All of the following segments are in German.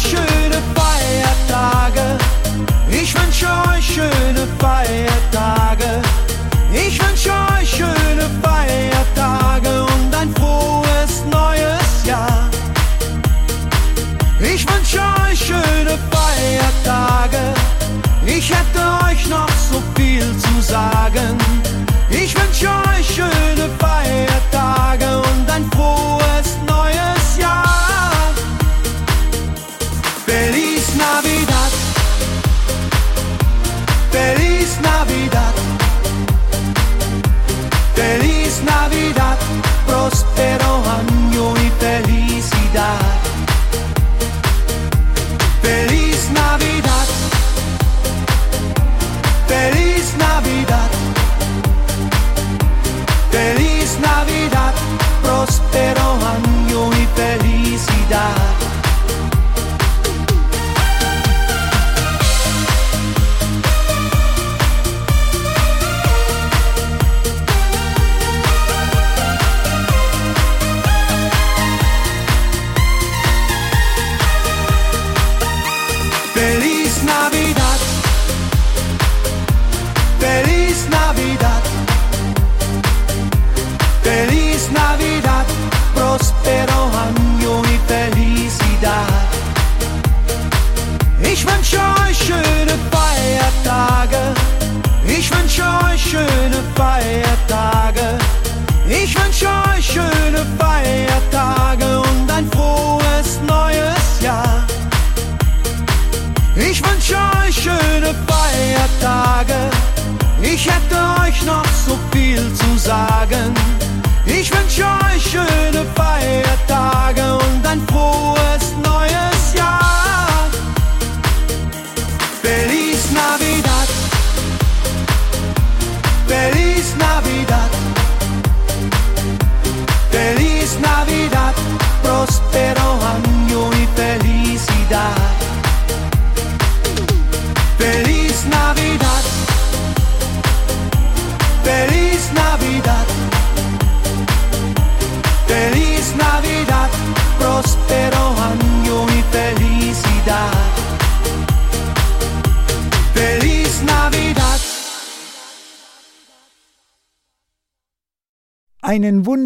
Schöne Feiertage. Ich wünsche euch schöne Feiertage. Dios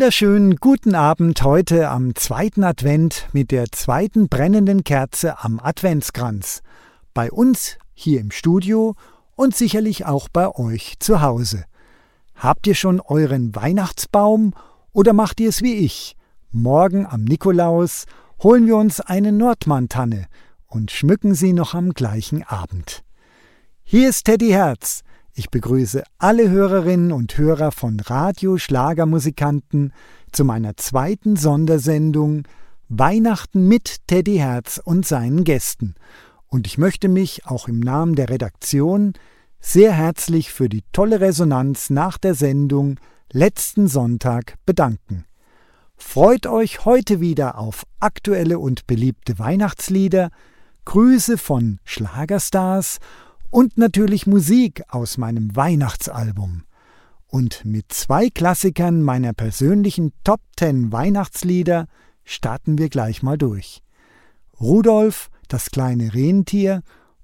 wunderschönen guten Abend heute am zweiten Advent mit der zweiten brennenden Kerze am Adventskranz. Bei uns hier im Studio und sicherlich auch bei euch zu Hause. Habt ihr schon euren Weihnachtsbaum oder macht ihr es wie ich? Morgen am Nikolaus holen wir uns eine Nordmantanne und schmücken sie noch am gleichen Abend. Hier ist Teddy Herz. Ich begrüße alle Hörerinnen und Hörer von Radio Schlagermusikanten zu meiner zweiten Sondersendung Weihnachten mit Teddy Herz und seinen Gästen. Und ich möchte mich auch im Namen der Redaktion sehr herzlich für die tolle Resonanz nach der Sendung letzten Sonntag bedanken. Freut euch heute wieder auf aktuelle und beliebte Weihnachtslieder, Grüße von Schlagerstars und natürlich Musik aus meinem Weihnachtsalbum. Und mit zwei Klassikern meiner persönlichen Top 10 Weihnachtslieder starten wir gleich mal durch. Rudolf, das kleine Rentier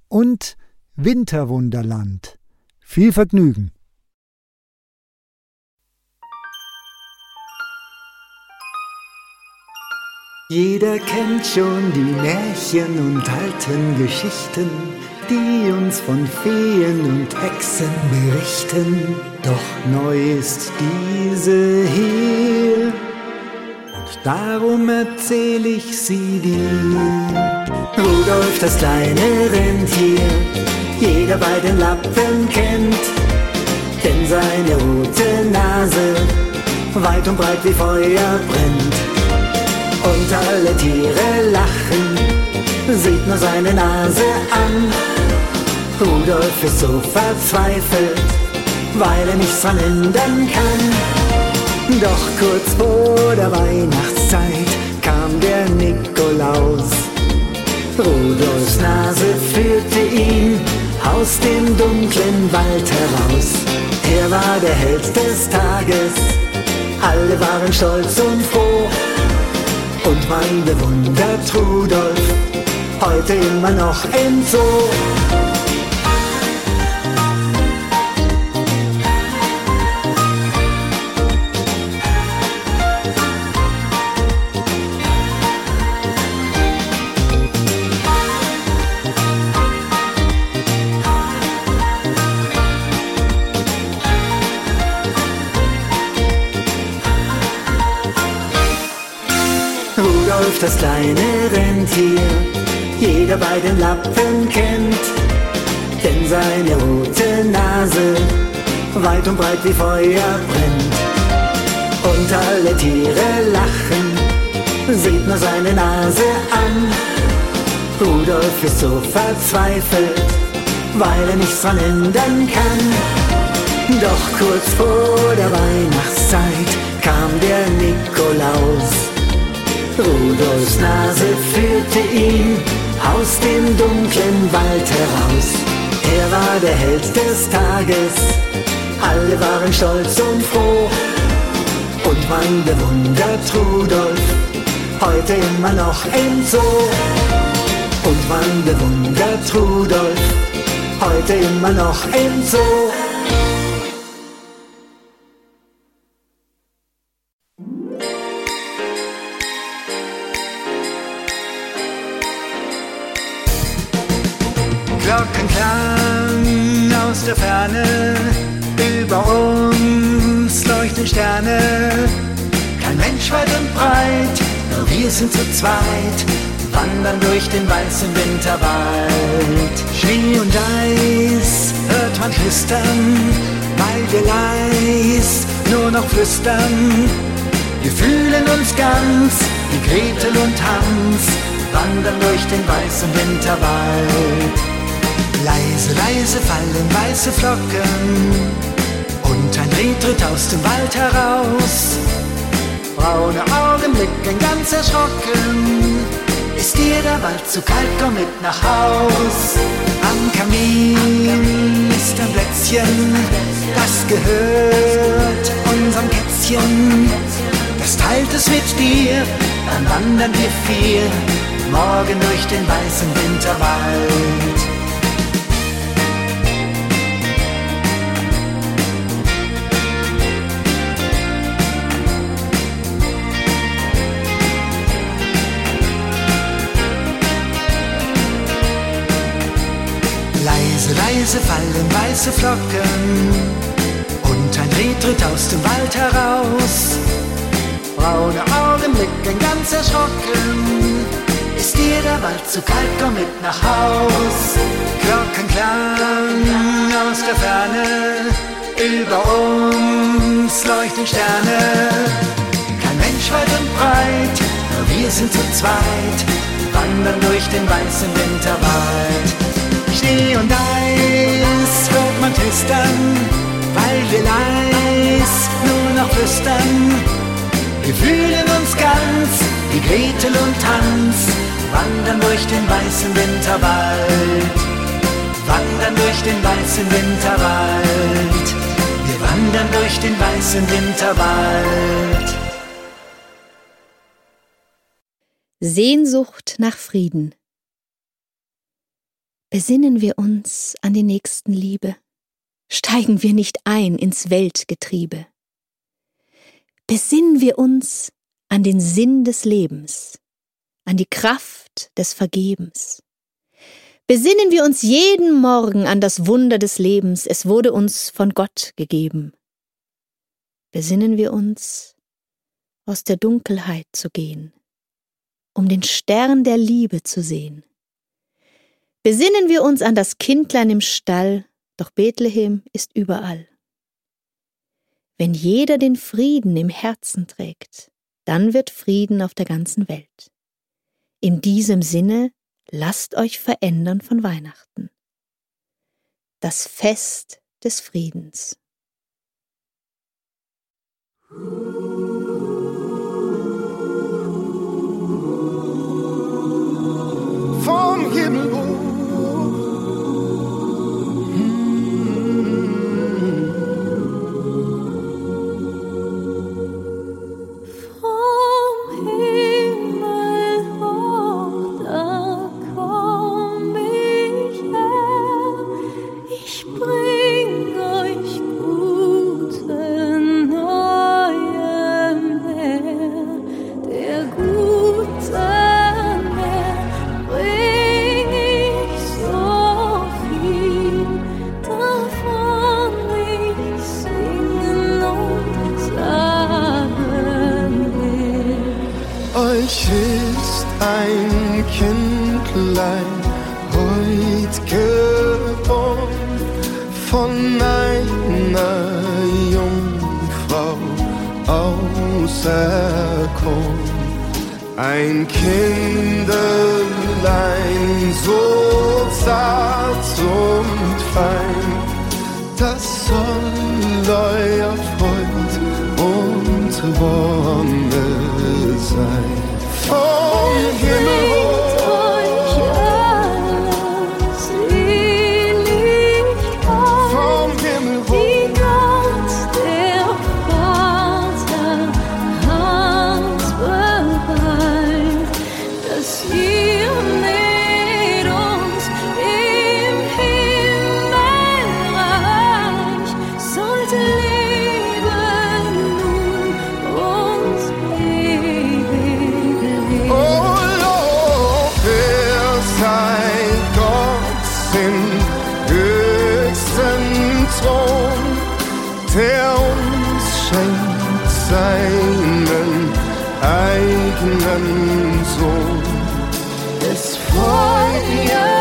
und Winterwunderland. Viel Vergnügen! Jeder kennt schon die Märchen und alten Geschichten, die uns von Feen und Hexen berichten. Doch neu ist diese hier und darum erzähl ich sie dir. Rudolf, das kleine Rentier, jeder bei den Lappen kennt, denn seine rote Nase weit und breit wie Feuer brennt. Und alle Tiere lachen, sieht nur seine Nase an. Rudolf ist so verzweifelt, weil er nichts dran ändern kann. Doch kurz vor der Weihnachtszeit kam der Nikolaus. Rudolfs Nase führte ihn aus dem dunklen Wald heraus. Er war der Held des Tages, alle waren stolz und froh. Und mein bewundert Rudolf, heute immer noch im Zoo. Rudolf, das kleine Rentier, jeder bei den Lappen kennt, denn seine rote Nase weit und breit wie Feuer brennt. Und alle Tiere lachen, sieht nur seine Nase an. Rudolf ist so verzweifelt, weil er nichts dran ändern kann. Doch kurz vor der Weihnachtszeit kam der Nikolaus Rudolfs Nase führte ihn aus dem dunklen Wald heraus. Er war der Held des Tages, alle waren stolz und froh. Und man bewundert Rudolf, heute immer noch im Zoo. Und man bewundert Rudolf, heute immer noch im Zoo. Wir sind zu zweit, wandern durch den weißen Winterwald. Schnee und Eis hört man flüstern, weil wir leis nur noch flüstern. Wir fühlen uns ganz wie Gretel und Hans, wandern durch den weißen Winterwald. Leise, leise fallen weiße Flocken und ein Reh tritt aus dem Wald heraus. Braune Augen blicken ganz erschrocken. Ist dir der Wald zu kalt, komm mit nach Haus. Am Kamin ist ein Plätzchen, das gehört unserem Kätzchen. Das teilt es mit dir, dann wandern wir vier morgen durch den weißen Winterwald. Leise, fallen weiße Flocken und ein Reh tritt aus dem Wald heraus. Braune Augen blicken ganz erschrocken. Ist dir der Wald zu kalt, komm mit nach Haus. Glockenklang aus der Ferne, über uns leuchten Sterne. Kein Mensch weit und breit, nur wir sind zu zweit, wandern durch den weißen Winterwald. Schnee und Eis hört man knistern, weil wir leis nur noch flüstern. Wir fühlen uns ganz wie Gretel und Hans, wandern durch den weißen Winterwald. Wandern durch den weißen Winterwald. Wir wandern durch den weißen Winterwald. Sehnsucht nach Frieden. Besinnen wir uns an die Nächstenliebe, steigen wir nicht ein ins Weltgetriebe. Besinnen wir uns an den Sinn des Lebens, an die Kraft des Vergebens. Besinnen wir uns jeden Morgen an das Wunder des Lebens, es wurde uns von Gott gegeben. Besinnen wir uns, aus der Dunkelheit zu gehen, um den Stern der Liebe zu sehen. Besinnen wir uns an das Kindlein im Stall, doch Bethlehem ist überall. Wenn jeder den Frieden im Herzen trägt, dann wird Frieden auf der ganzen Welt. In diesem Sinne lasst euch verändern von Weihnachten. Das Fest des Friedens. Vom den höchsten Thron, der uns schenkt seinen eigenen Sohn. Es freut ihr.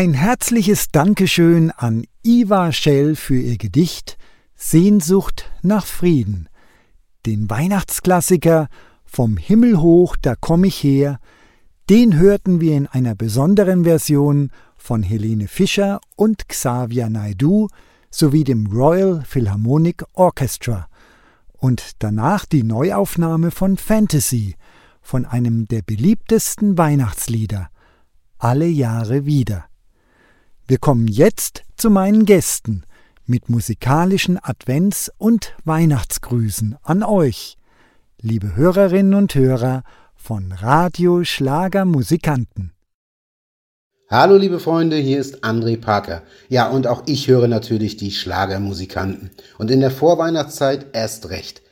Ein herzliches Dankeschön an Iva Schell für ihr Gedicht Sehnsucht nach Frieden. Den Weihnachtsklassiker Vom Himmel hoch, da komm ich her, den hörten wir in einer besonderen Version von Helene Fischer und Xavier Naidu sowie dem Royal Philharmonic Orchestra und danach die Neuaufnahme von Fantasy, von einem der beliebtesten Weihnachtslieder, Alle Jahre wieder. Wir kommen jetzt zu meinen Gästen mit musikalischen Advents- und Weihnachtsgrüßen an euch, liebe Hörerinnen und Hörer von Radio Schlager Musikanten. Hallo liebe Freunde, hier ist André Parker. Ja, und auch ich höre natürlich die Schlagermusikanten. Und in der Vorweihnachtszeit erst recht.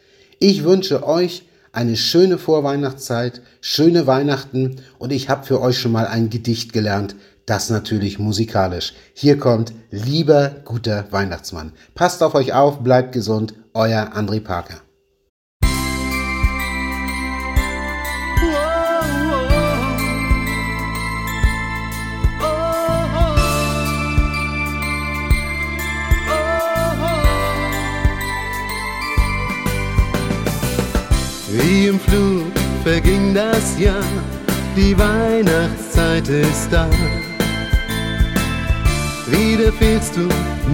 Ich wünsche euch eine schöne Vorweihnachtszeit, schöne Weihnachten und ich habe für euch schon mal ein Gedicht gelernt, das natürlich musikalisch. Hier kommt Lieber guter Weihnachtsmann. Passt auf euch auf, bleibt gesund, euer André Parker. Wie im Flug verging das Jahr, die Weihnachtszeit ist da. Wieder fehlst du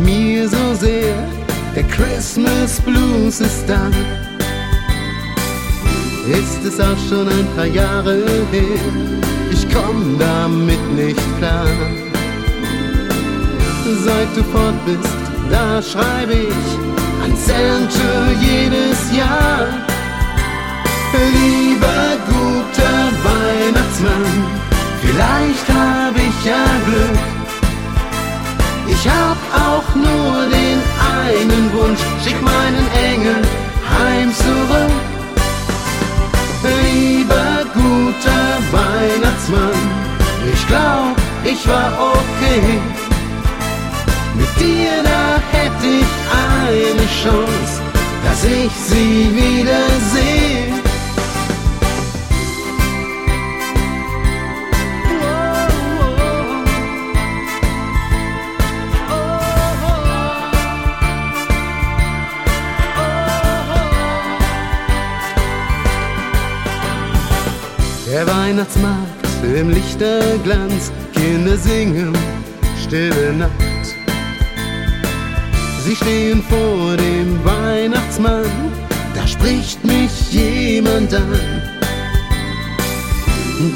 mir so sehr, der Christmas Blues ist da. Ist es auch schon ein paar Jahre her, ich komm damit nicht klar. Seit du fort bist, da schreibe ich an Santa jedes Jahr. Lieber guter Weihnachtsmann, vielleicht hab ich ja Glück ich hab auch nur den einen Wunsch, schick meinen Engel heim zurück. Lieber guter Weihnachtsmann, ich glaub, ich war okay. Mit dir, da hätte ich eine Chance, dass ich sie wiedersehe. Weihnachtsmarkt im Lichterglanz, Kinder singen, stille Nacht. Sie stehen vor dem Weihnachtsmann, da spricht mich jemand an.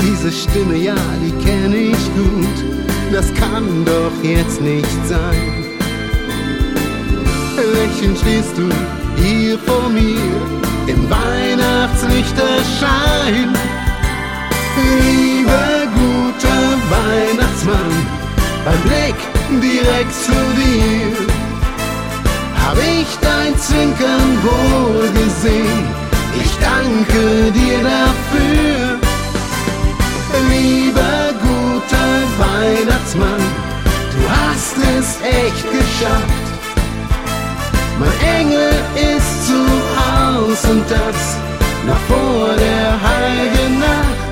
Diese Stimme, ja, die kenne ich gut, das kann doch jetzt nicht sein. Lächelnd stehst du hier vor mir im Weihnachtslichterschein. Lieber guter Weihnachtsmann, beim Blick direkt zu dir, hab ich dein Zwinkern wohl gesehen. Ich danke dir dafür. Lieber guter Weihnachtsmann, du hast es echt geschafft. Mein Engel ist zu Haus und das noch vor der heiligen Nacht.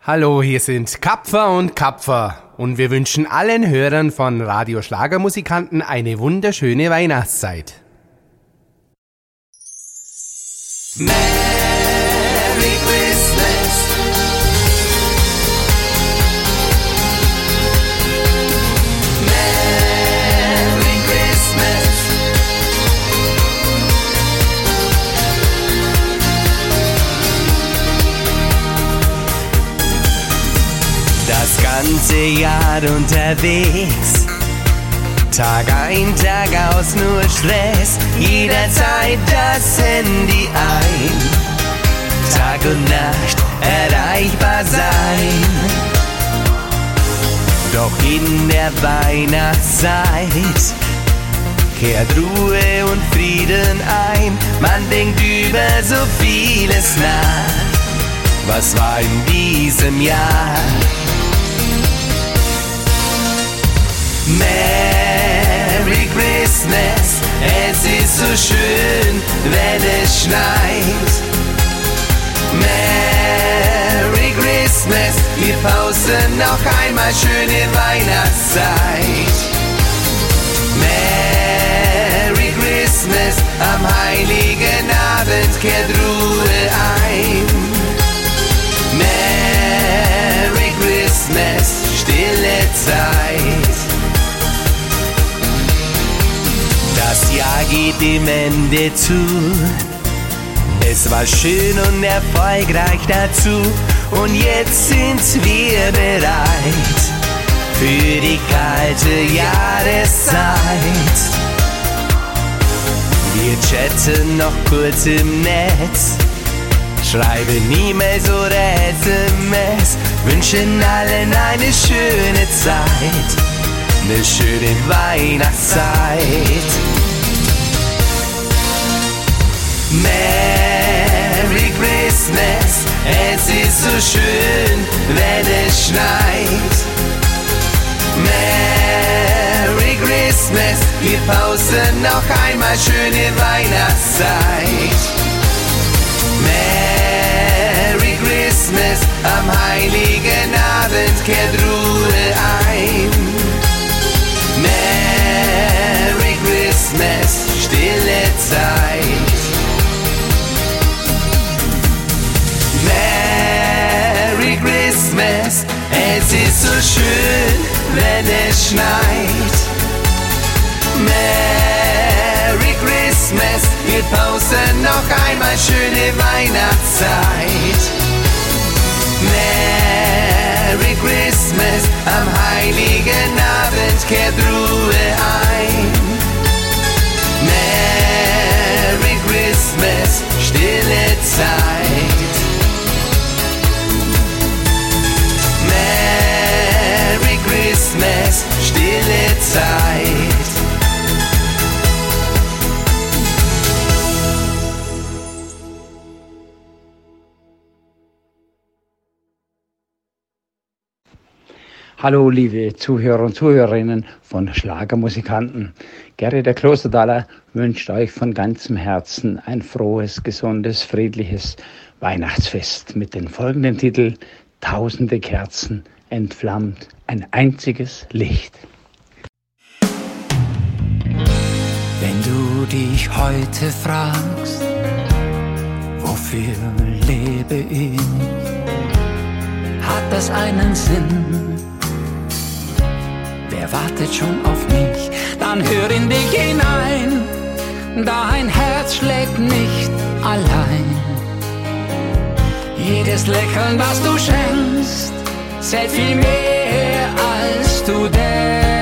Hallo, hier sind Kapfer und Kapfer und wir wünschen allen Hörern von Radio Schlagermusikanten eine wunderschöne Weihnachtszeit. Merry ganze Jahr unterwegs. Tag ein, Tag aus, nur Stress. Jederzeit das Handy ein. Tag und Nacht erreichbar sein. Doch in der Weihnachtszeit kehrt Ruhe und Frieden ein. Man denkt über so vieles nach. Was war in diesem Jahr? Merry Christmas, es ist so schön, wenn es schneit. Merry Christmas, wir pausen noch einmal schöne Weihnachtszeit. Merry Christmas, am heiligen Abend kehrt Ruhe ein. Merry Christmas, stille Zeit. Jahr geht dem Ende zu. Es war schön und erfolgreich dazu. Und jetzt sind wir bereit für die kalte Jahreszeit. Wir chatten noch kurz im Netz, schreiben E-Mails oder SMS, wünschen allen eine schöne Zeit, eine schöne Weihnachtszeit. Merry Christmas, es ist so schön, wenn es schneit. Merry Christmas, wir pausen noch einmal schöne Weihnachtszeit. Merry Christmas, am heiligen Abend kehrt Ruhe ein. Merry Christmas, stille Zeit. Christmas, es ist so schön, wenn es schneit. Merry Christmas, wir pausen noch einmal schöne Weihnachtszeit. Merry Christmas, am heiligen Abend kehrt Ruhe ein. Merry Christmas, stille Zeit. Zeit. Hallo, liebe Zuhörer und Zuhörerinnen von Schlagermusikanten. Gary der Klosterdaler wünscht euch von ganzem Herzen ein frohes, gesundes, friedliches Weihnachtsfest mit den folgenden Titel Tausende Kerzen entflammt ein einziges Licht. Wenn du dich heute fragst, wofür lebe ich, hat das einen Sinn. Wer wartet schon auf mich? Dann hör in dich hinein, dein Herz schlägt nicht allein. Jedes Lächeln, das du schenkst, zählt viel mehr als du denkst.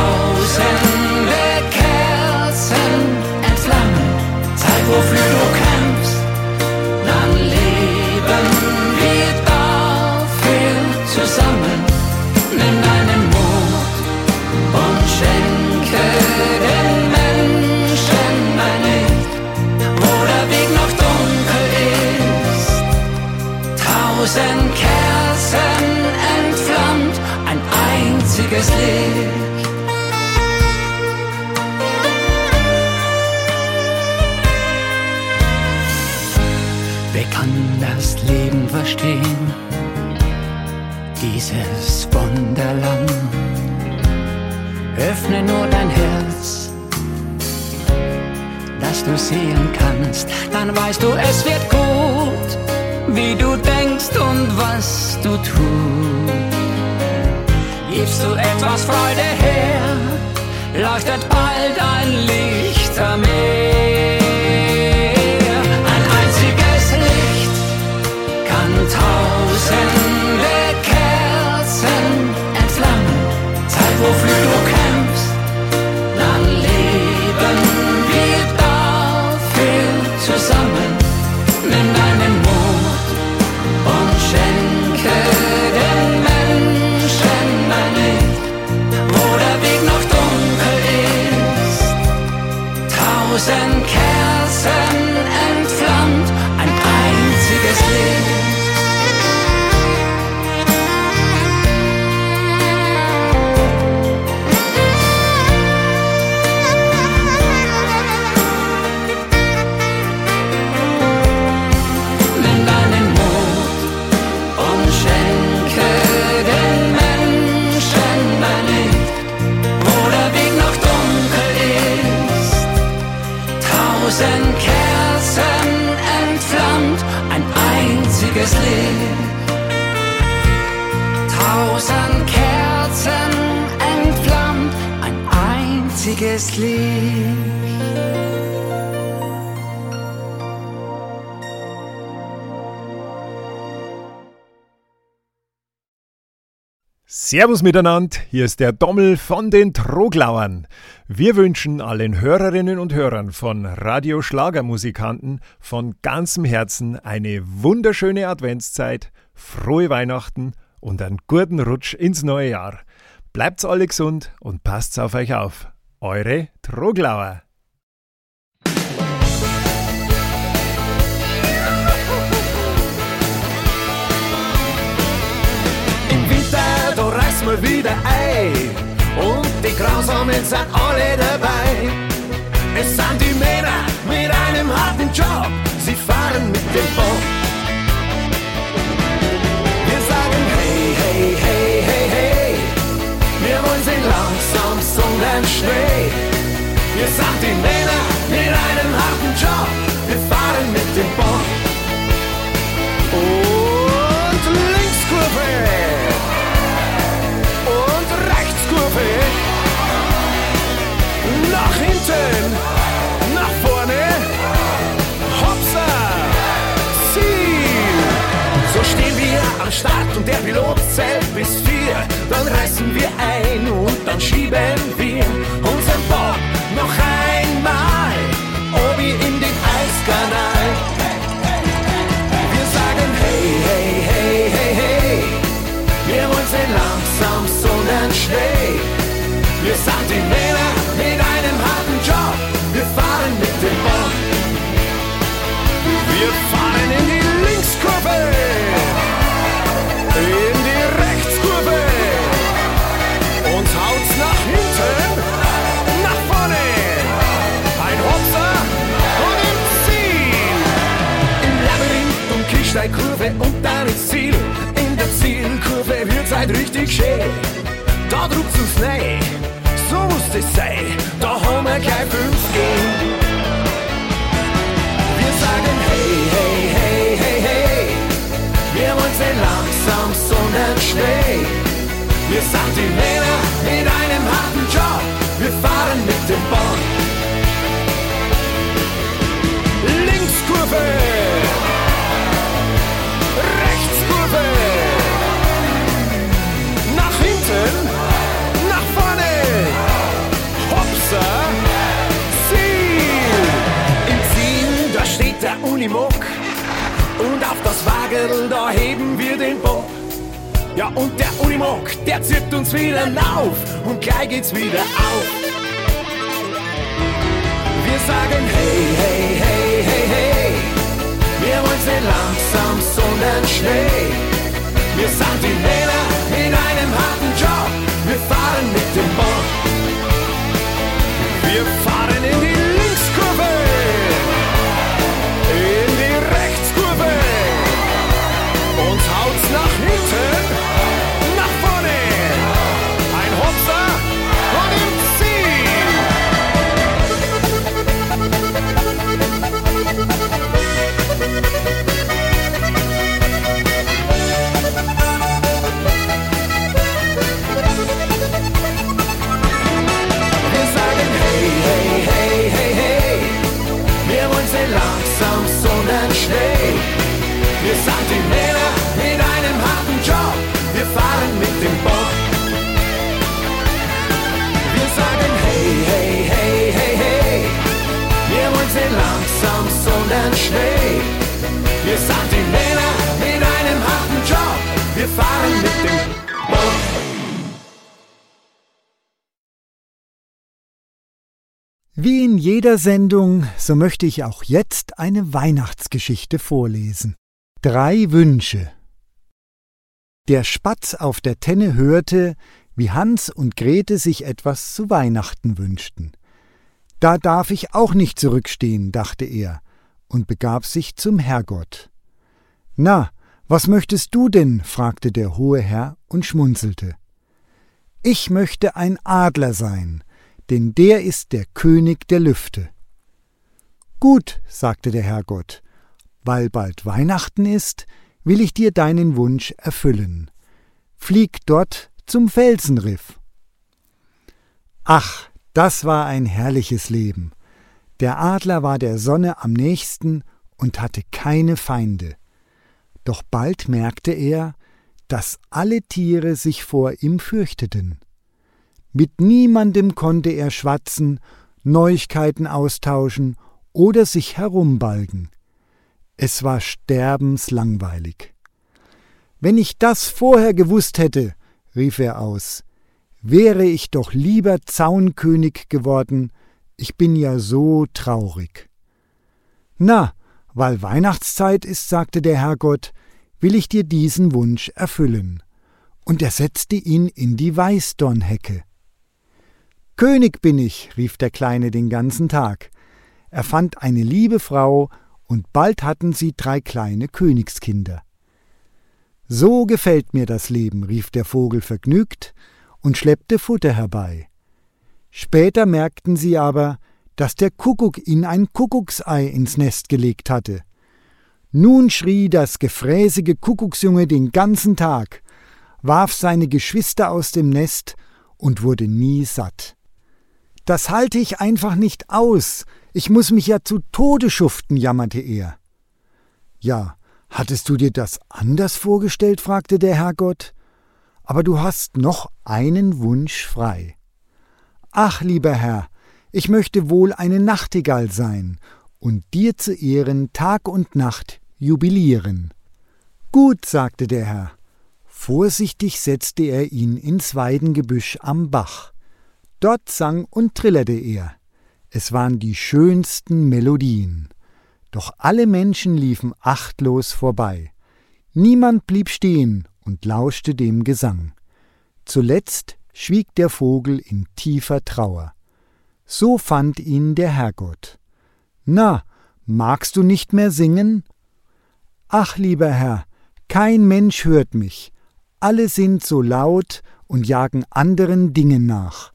Tausende Kerzen entflammen. Zeig, wofür du kämpfst, dann leben wir dafür zusammen. Nimm deinen Mut und schenke den Menschen ein Licht, wo der Weg noch dunkel ist. Tausend Kerzen entflammt, ein einziges Licht. Kann das Leben verstehen? Dieses Wunderland. Öffne nur dein Herz, dass du sehen kannst. Dann weißt du, es wird gut, wie du denkst und was du tust. Gibst du etwas Freude her, leuchtet bald ein Lichtermeer. Ein einziges Licht. Servus miteinander, hier ist der Dommel von den Troglauern. Wir wünschen allen Hörerinnen und Hörern von Radio Schlagermusikanten von ganzem Herzen eine wunderschöne Adventszeit, frohe Weihnachten und einen guten Rutsch ins neue Jahr. Bleibt's alle gesund und passt's auf euch auf. Eure Troglauer. reiß mal wieder ein. Und die Grausamen sind alle dabei. Es sind die Männer mit einem harten Job, sie fahren mit dem Boot. Sondern schnell. Wir sind die Männer mit einem harten Job, wir fahren mit dem Boot. Und Linkskurve. Kurve. Nach hinten, Start und der Pilot zählt bis vier. Dann reißen wir ein und dann schieben wir unseren Bob noch einmal obi in den Eiskanal. Wir sagen hey, hey, hey, hey, hey. Wir wollen sie langsam, sondern schnell. Wir sind die Männer mit einem harten Job. Wir fahren mit dem Bob. Wir fahren in die Linkskurve. Labyrinth und dann ins Ziel. In der Zielkurve wird's halt richtig schön. Da druckt's uns rein so muss es sein, da haben wir gleich fünf gehen. Wir sagen hey, hey, hey, hey, hey, wir wollen nicht langsam, sondern schnell. Wir sind die Männer mit einem harten Job, wir fahren mit dem Boot. Linkskurve, Unimog. Und auf das Wagel, da heben wir den Bock. Ja, und der Unimog, der zirkt uns wieder auf. Und gleich geht's wieder auf. Wir sagen hey, hey, hey, hey, hey. Wir wollen nicht langsam, sondern schnell. Wir sind die Männer in einem harten Job. Wir fahren mit dem Bock. Wir fahren in die Wir sind die Männer mit einem harten Job. Wir fahren mit dem Bob. Wir sagen hey, hey, hey, hey, hey. Wir wollen nicht langsam, sondern schnell. Wir sind die Männer mit einem harten Job. Wir fahren mit dem Bob. Wie in jeder Sendung, so möchte ich auch jetzt eine Weihnachtsgeschichte vorlesen. Drei Wünsche. Der Spatz auf der Tenne hörte, wie Hans und Grete sich etwas zu Weihnachten wünschten. Da darf ich auch nicht zurückstehen, dachte er und begab sich zum Herrgott. Na, was möchtest du denn? fragte der hohe Herr und schmunzelte. Ich möchte ein Adler sein, denn der ist der König der Lüfte. Gut, sagte der Herrgott, weil bald Weihnachten ist, will ich dir deinen Wunsch erfüllen. Flieg dort zum Felsenriff. Ach, das war ein herrliches Leben. Der Adler war der Sonne am nächsten und hatte keine Feinde. Doch bald merkte er, dass alle Tiere sich vor ihm fürchteten. Mit niemandem konnte er schwatzen, Neuigkeiten austauschen oder sich herumbalgen. Es war sterbenslangweilig. Wenn ich das vorher gewusst hätte, rief er aus, wäre ich doch lieber Zaunkönig geworden, ich bin ja so traurig. Na, weil Weihnachtszeit ist, sagte der Herrgott, will ich dir diesen Wunsch erfüllen. Und er setzte ihn in die Weißdornhecke. König bin ich, rief der Kleine den ganzen Tag. Er fand eine liebe Frau, und bald hatten sie drei kleine Königskinder. So gefällt mir das Leben, rief der Vogel vergnügt und schleppte Futter herbei. Später merkten sie aber, dass der Kuckuck ihnen ein Kuckucksei ins Nest gelegt hatte. Nun schrie das gefräßige Kuckucksjunge den ganzen Tag, warf seine Geschwister aus dem Nest und wurde nie satt. Das halte ich einfach nicht aus, ich muss mich ja zu Tode schuften, jammerte er. Ja, hattest du dir das anders vorgestellt? fragte der Herrgott. Aber du hast noch einen Wunsch frei. Ach, lieber Herr, ich möchte wohl eine Nachtigall sein und dir zu Ehren Tag und Nacht jubilieren. Gut, sagte der Herr. Vorsichtig setzte er ihn ins Weidengebüsch am Bach. Dort sang und trillerte er. Es waren die schönsten Melodien. Doch alle Menschen liefen achtlos vorbei. Niemand blieb stehen und lauschte dem Gesang. Zuletzt schwieg der Vogel in tiefer Trauer. So fand ihn der Herrgott. Na, magst du nicht mehr singen? Ach, lieber Herr, kein Mensch hört mich, alle sind so laut und jagen anderen Dingen nach.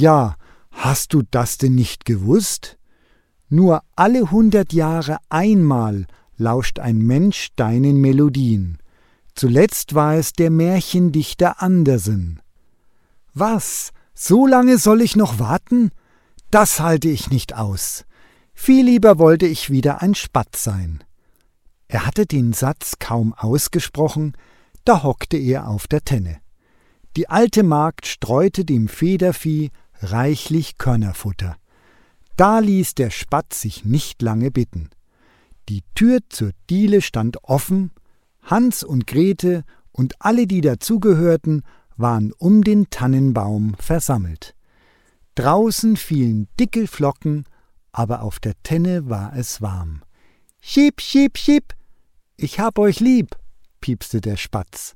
Ja, hast du das denn nicht gewusst? Nur alle hundert Jahre einmal lauscht ein Mensch deinen Melodien. Zuletzt war es der Märchendichter Andersen. Was? So lange soll ich noch warten? Das halte ich nicht aus. Viel lieber wollte ich wieder ein Spatz sein. Er hatte den Satz kaum ausgesprochen, da hockte er auf der Tenne. Die alte Magd streute dem Federvieh reichlich Körnerfutter. Da ließ der Spatz sich nicht lange bitten. Die Tür zur Diele stand offen, Hans und Grete und alle, die dazugehörten, waren um den Tannenbaum versammelt. Draußen fielen dicke Flocken, aber auf der Tenne war es warm. Schieb, schieb, schieb, ich hab euch lieb, piepste der Spatz.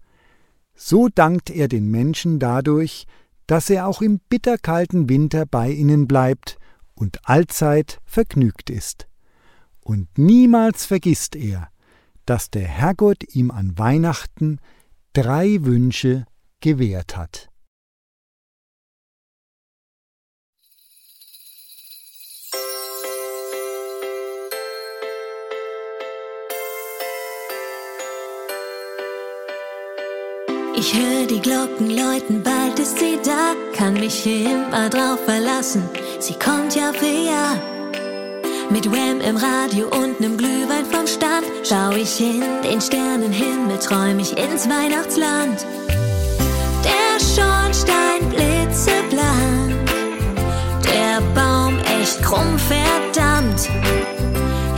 So dankt er den Menschen dadurch, dass er auch im bitterkalten Winter bei ihnen bleibt und allzeit vergnügt ist. Und niemals vergisst er, dass der Herrgott ihm an Weihnachten drei Wünsche gewährt hat. Ich höre die Glocken läuten, bald ist sie da, kann mich immer drauf verlassen, sie kommt Jahr für Jahr. Mit Wham im Radio und nem Glühwein vom Stand schau ich in den Sternenhimmel, träum ich ins Weihnachtsland. Der Schornstein blitzeblank, der Baum echt krumm, verdammt.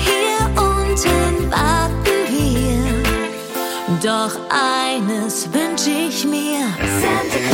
Hier unten warten wir, doch eines wünsch ich mir. Santa Claus, Santa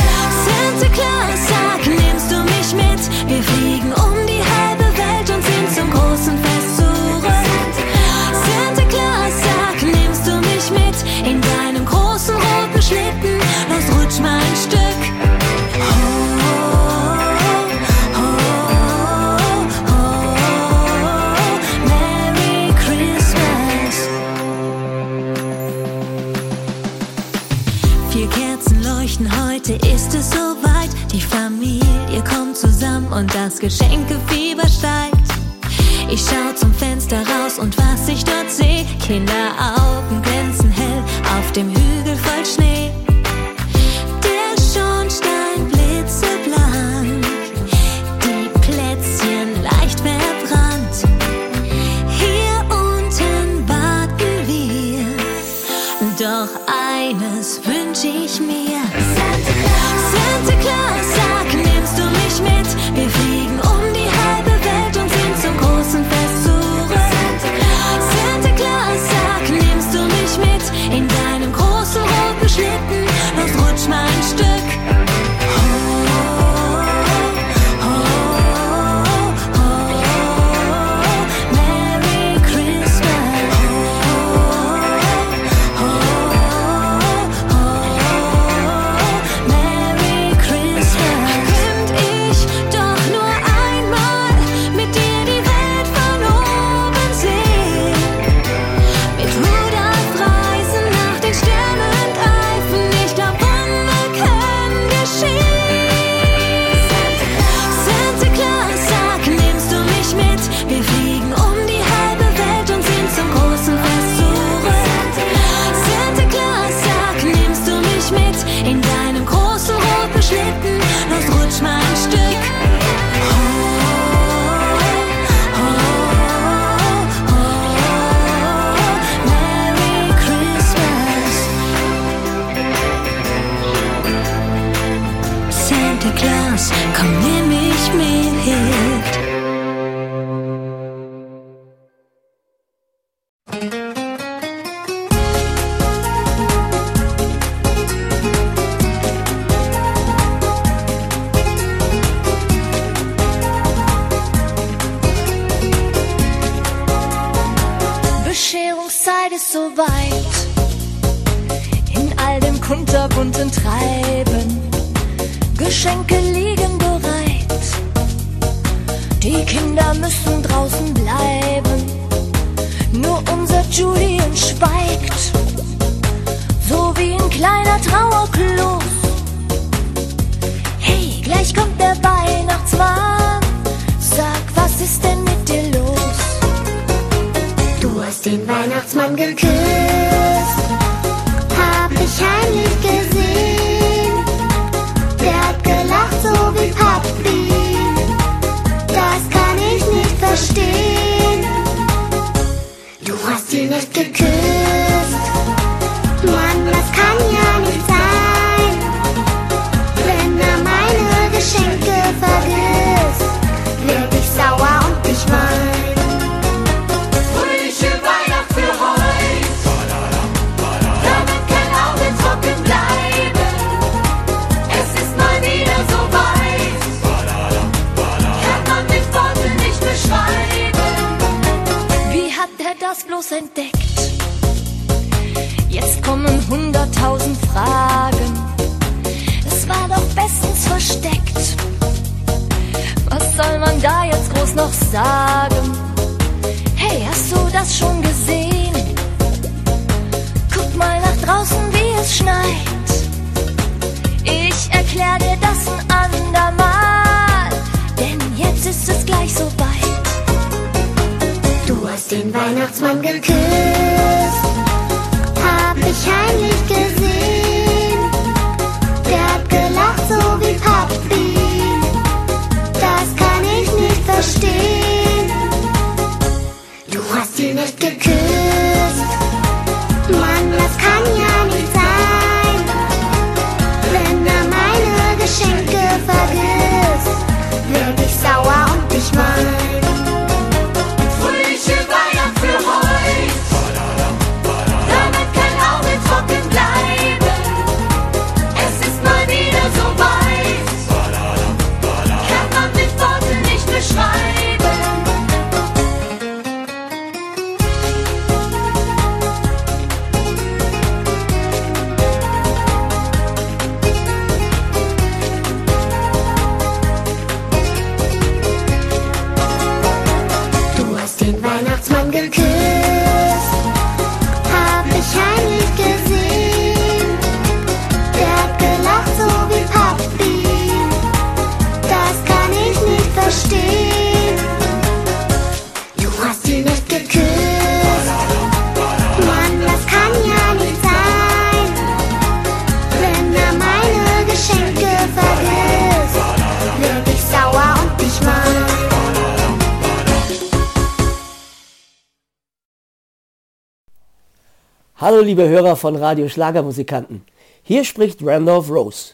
Hallo liebe Hörer von Radio Schlagermusikanten. Hier spricht Randolph Rose.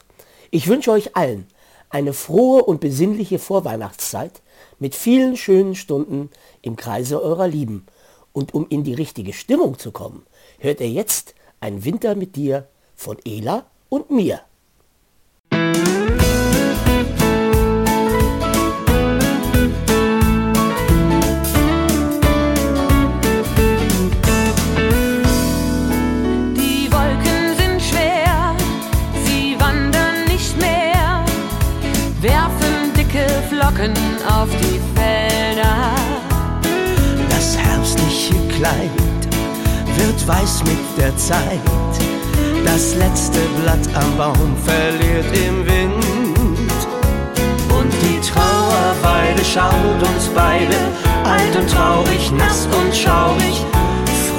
Ich wünsche euch allen eine frohe und besinnliche Vorweihnachtszeit mit vielen schönen Stunden im Kreise eurer Lieben. Und um in die richtige Stimmung zu kommen, hört ihr jetzt Ein Winter mit dir von Ela und mir. Kleid wird weiß mit der Zeit. Das letzte Blatt am Baum verliert im Wind. Und die Trauerweide schaut uns beide, alt und traurig, nass und schaurig,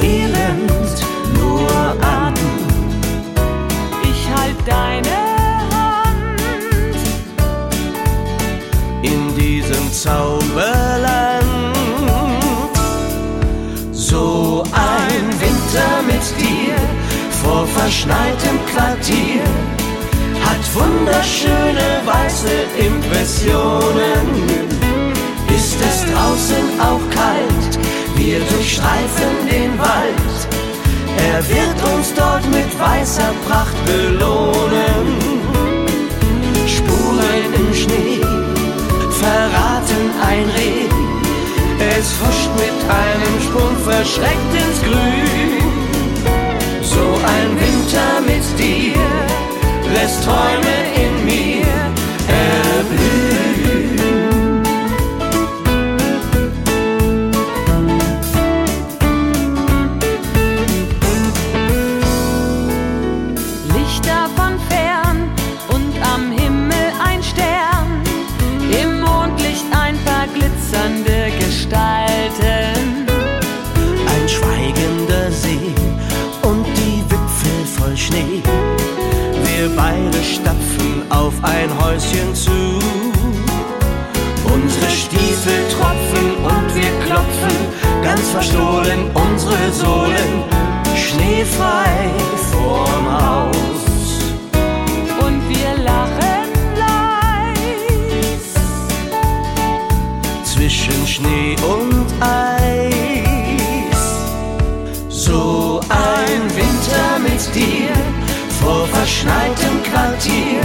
frierend nur an. Ich halt deine Hand. in diesem Zauberland. So ein Winter mit dir vor verschneitem Quartier hat wunderschöne weiße Impressionen. Ist es draußen auch kalt, wir durchstreifen den Wald. Er wird uns dort mit weißer Pracht belohnen. Es huscht mit einem Sprung verschreckt ins Grün. So ein Winter mit dir lässt Träume in mir erblühen. Beide stapfen auf ein Häuschen zu. Unsere Stiefel tropfen und wir klopfen, ganz verstohlen unsere Sohlen, schneefrei vorm Haus. Und wir lachen leis. zwischen Schnee und verschneitem Quartier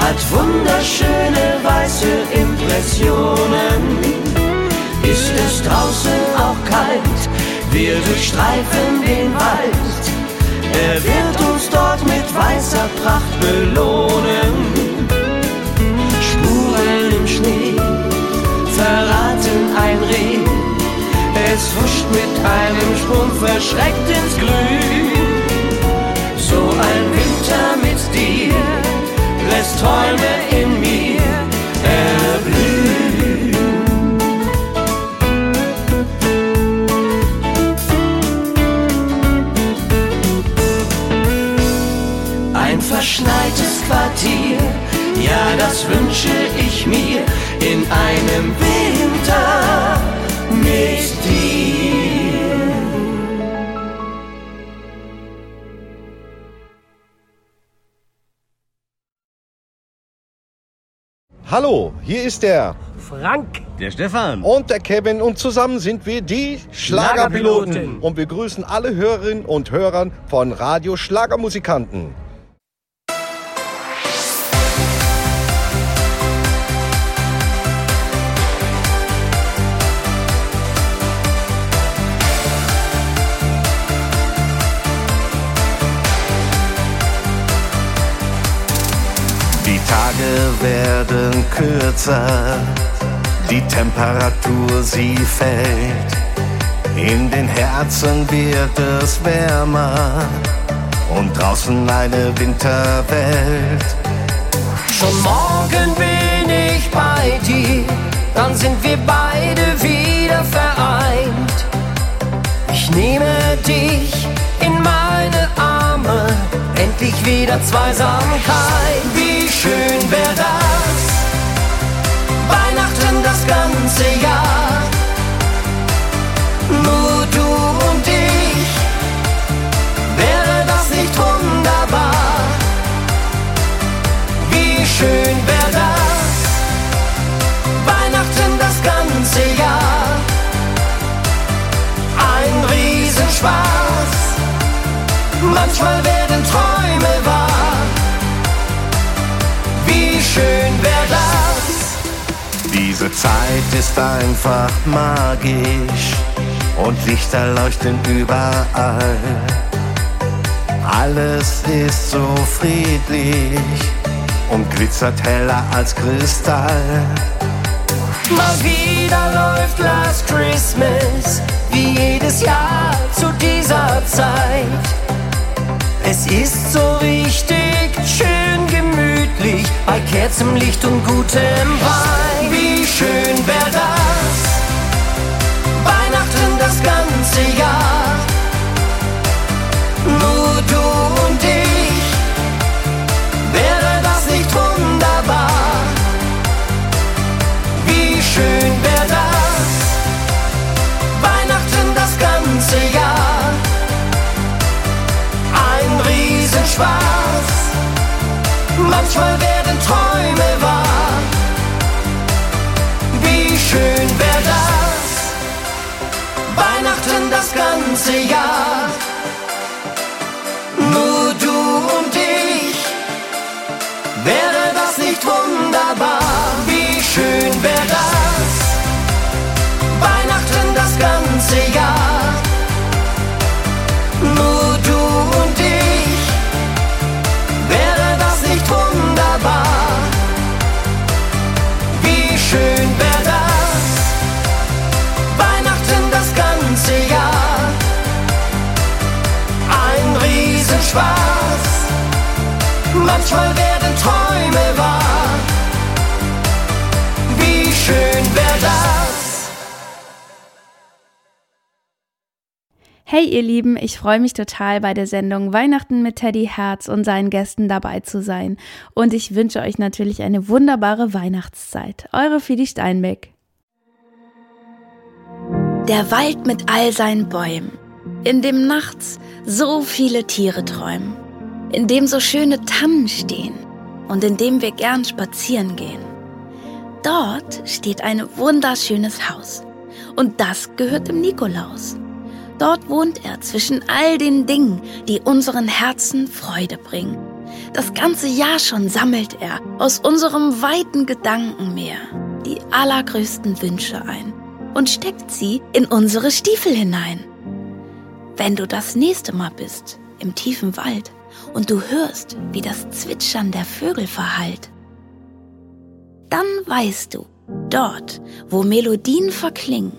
hat wunderschöne weiße Impressionen. Ist es draußen auch kalt, wir durchstreifen den Wald. Er wird uns dort mit weißer Pracht belohnen. Spuren im Schnee verraten ein Reh. Es huscht mit einem Sprung verschreckt ins Grün. So ein Winter mit dir lässt Träume in mir erblühen. Ein verschneites Quartier, ja, das wünsche ich mir in einem Winter Hallo, hier ist der Frank, der Stefan und der Kevin und zusammen sind wir die Schlagerpiloten Schlagerpiloten. und wir grüßen alle Hörerinnen und Hörer von Radio Schlagermusikanten. Tage werden kürzer, die Temperatur sie fällt. In den Herzen wird es wärmer und draußen eine Winterwelt. Schon morgen bin ich bei dir, dann sind wir beide wieder vereint. Ich nehme dich Arme, endlich wieder Zweisamkeit. Wie schön wär das, Weihnachten das ganze Jahr. Manchmal werden Träume wahr. Wie schön wäre das? Diese Zeit ist einfach magisch und Lichter leuchten überall. Alles ist so friedlich und glitzert heller als Kristall. Mal wieder läuft Last Christmas, wie jedes Jahr zu dieser Zeit. Es ist so richtig schön gemütlich, bei Kerzenlicht und gutem Wein. Wie schön wär das? Weihnachten das ganze Jahr. Nur du und ich, Riesenspaß. Manchmal werden Träume wahr. Wie schön wär das? Weihnachten das ganze Jahr. Manchmal werden Träume wahr. Wie schön wär das? Hey ihr Lieben, ich freue mich total bei der Sendung Weihnachten mit Teddy Herz und seinen Gästen dabei zu sein. Und ich wünsche euch natürlich eine wunderbare Weihnachtszeit. Eure Fidi Steinbeck. Der Wald mit all seinen Bäumen, in dem nachts so viele Tiere träumen, in dem so schöne Tannen stehen und in dem wir gern spazieren gehen. Dort steht ein wunderschönes Haus und das gehört dem Nikolaus. Dort wohnt er zwischen all den Dingen, die unseren Herzen Freude bringen. Das ganze Jahr schon sammelt er aus unserem weiten Gedankenmeer die allergrößten Wünsche ein und steckt sie in unsere Stiefel hinein. Wenn du das nächste Mal bist im tiefen Wald und du hörst, wie das Zwitschern der Vögel verhallt, dann weißt du, dort, wo Melodien verklingen,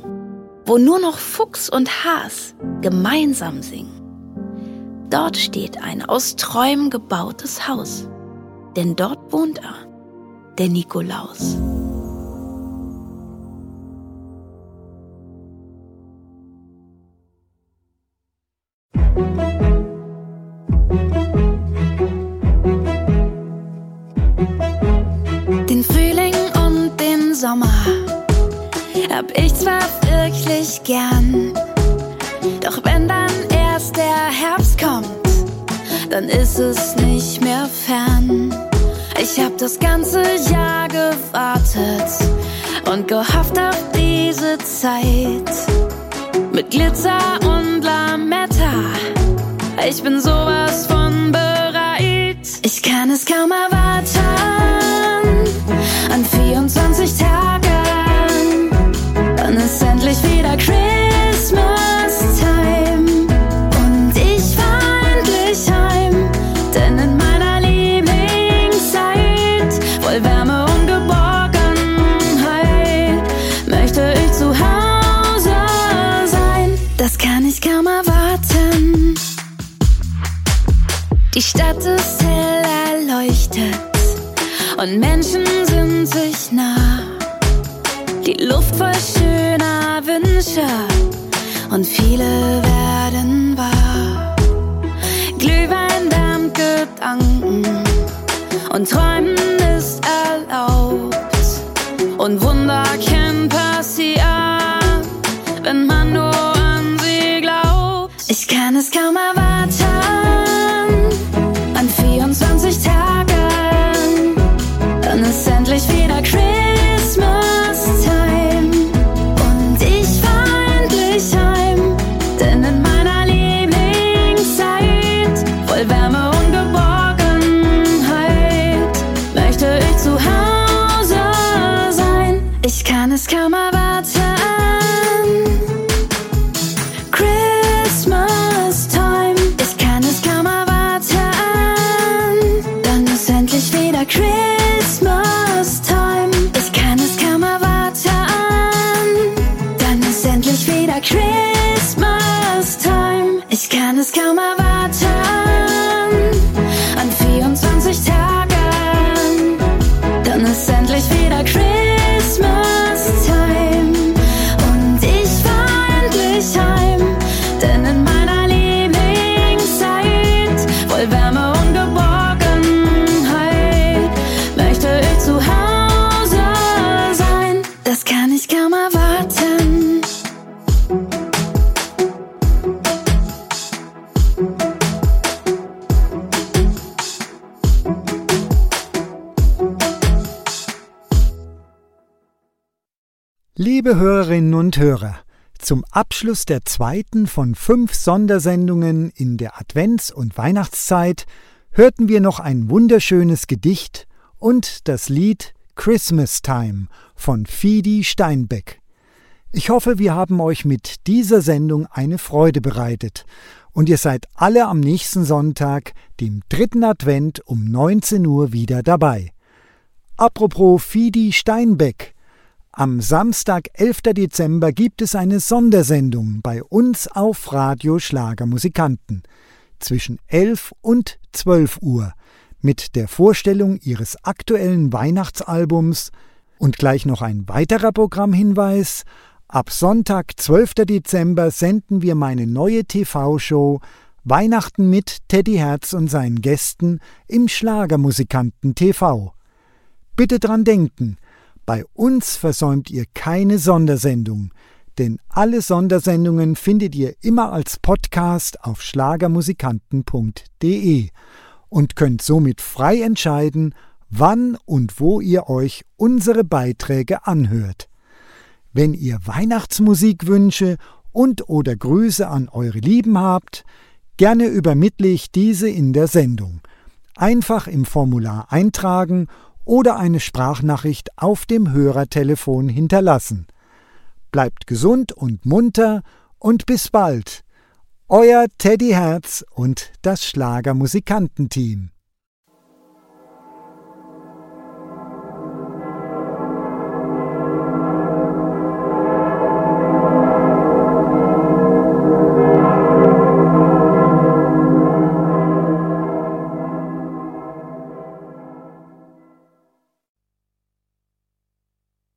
wo nur noch Fuchs und Has gemeinsam singen, dort steht ein aus Träumen gebautes Haus, denn dort wohnt er, der Nikolaus. Sommer hab ich zwar wirklich gern, doch wenn dann erst der Herbst kommt, dann ist es nicht mehr fern. Ich hab das ganze Jahr gewartet und gehofft auf diese Zeit mit Glitzer und Lametta. Ich bin sowas von bereit. Ich kann es kaum erwarten. An 24 Tagen, Stadt ist hell erleuchtet und Menschen sind sich nah. Die Luft voll schöner Wünsche und viele werden wahr. Glühwein wärmt Gedanken und Träumen ist erlaubt und Wunder können passieren, wenn man nur an sie glaubt. Ich kann es kaum erwarten. Liebe Hörerinnen und Hörer, zum Abschluss der zweiten von fünf Sondersendungen in der Advents- und Weihnachtszeit hörten wir noch ein wunderschönes Gedicht und das Lied Christmas Time von Fidi Steinbeck. Ich hoffe, wir haben euch mit dieser Sendung eine Freude bereitet und ihr seid alle am nächsten Sonntag, dem dritten Advent um 19 Uhr wieder dabei. Apropos Fidi Steinbeck. Am Samstag, 11. Dezember, gibt es eine Sondersendung bei uns auf Radio Schlagermusikanten zwischen 11 und 12 Uhr mit der Vorstellung ihres aktuellen Weihnachtsalbums und gleich noch ein weiterer Programmhinweis. Ab Sonntag, 12. Dezember, senden wir meine neue TV-Show Weihnachten mit Teddy Herz und seinen Gästen im Schlagermusikanten TV. Bitte dran denken, bei uns versäumt ihr keine Sondersendung, denn alle Sondersendungen findet ihr immer als Podcast auf schlagermusikanten.de und könnt somit frei entscheiden, wann und wo ihr euch unsere Beiträge anhört. Wenn ihr Weihnachtsmusikwünsche und oder Grüße an eure Lieben habt, gerne übermittle ich diese in der Sendung. Einfach im Formular eintragen oder eine Sprachnachricht auf dem Hörertelefon hinterlassen. Bleibt gesund und munter und bis bald. Euer Teddy Herz und das Schlagermusikantenteam.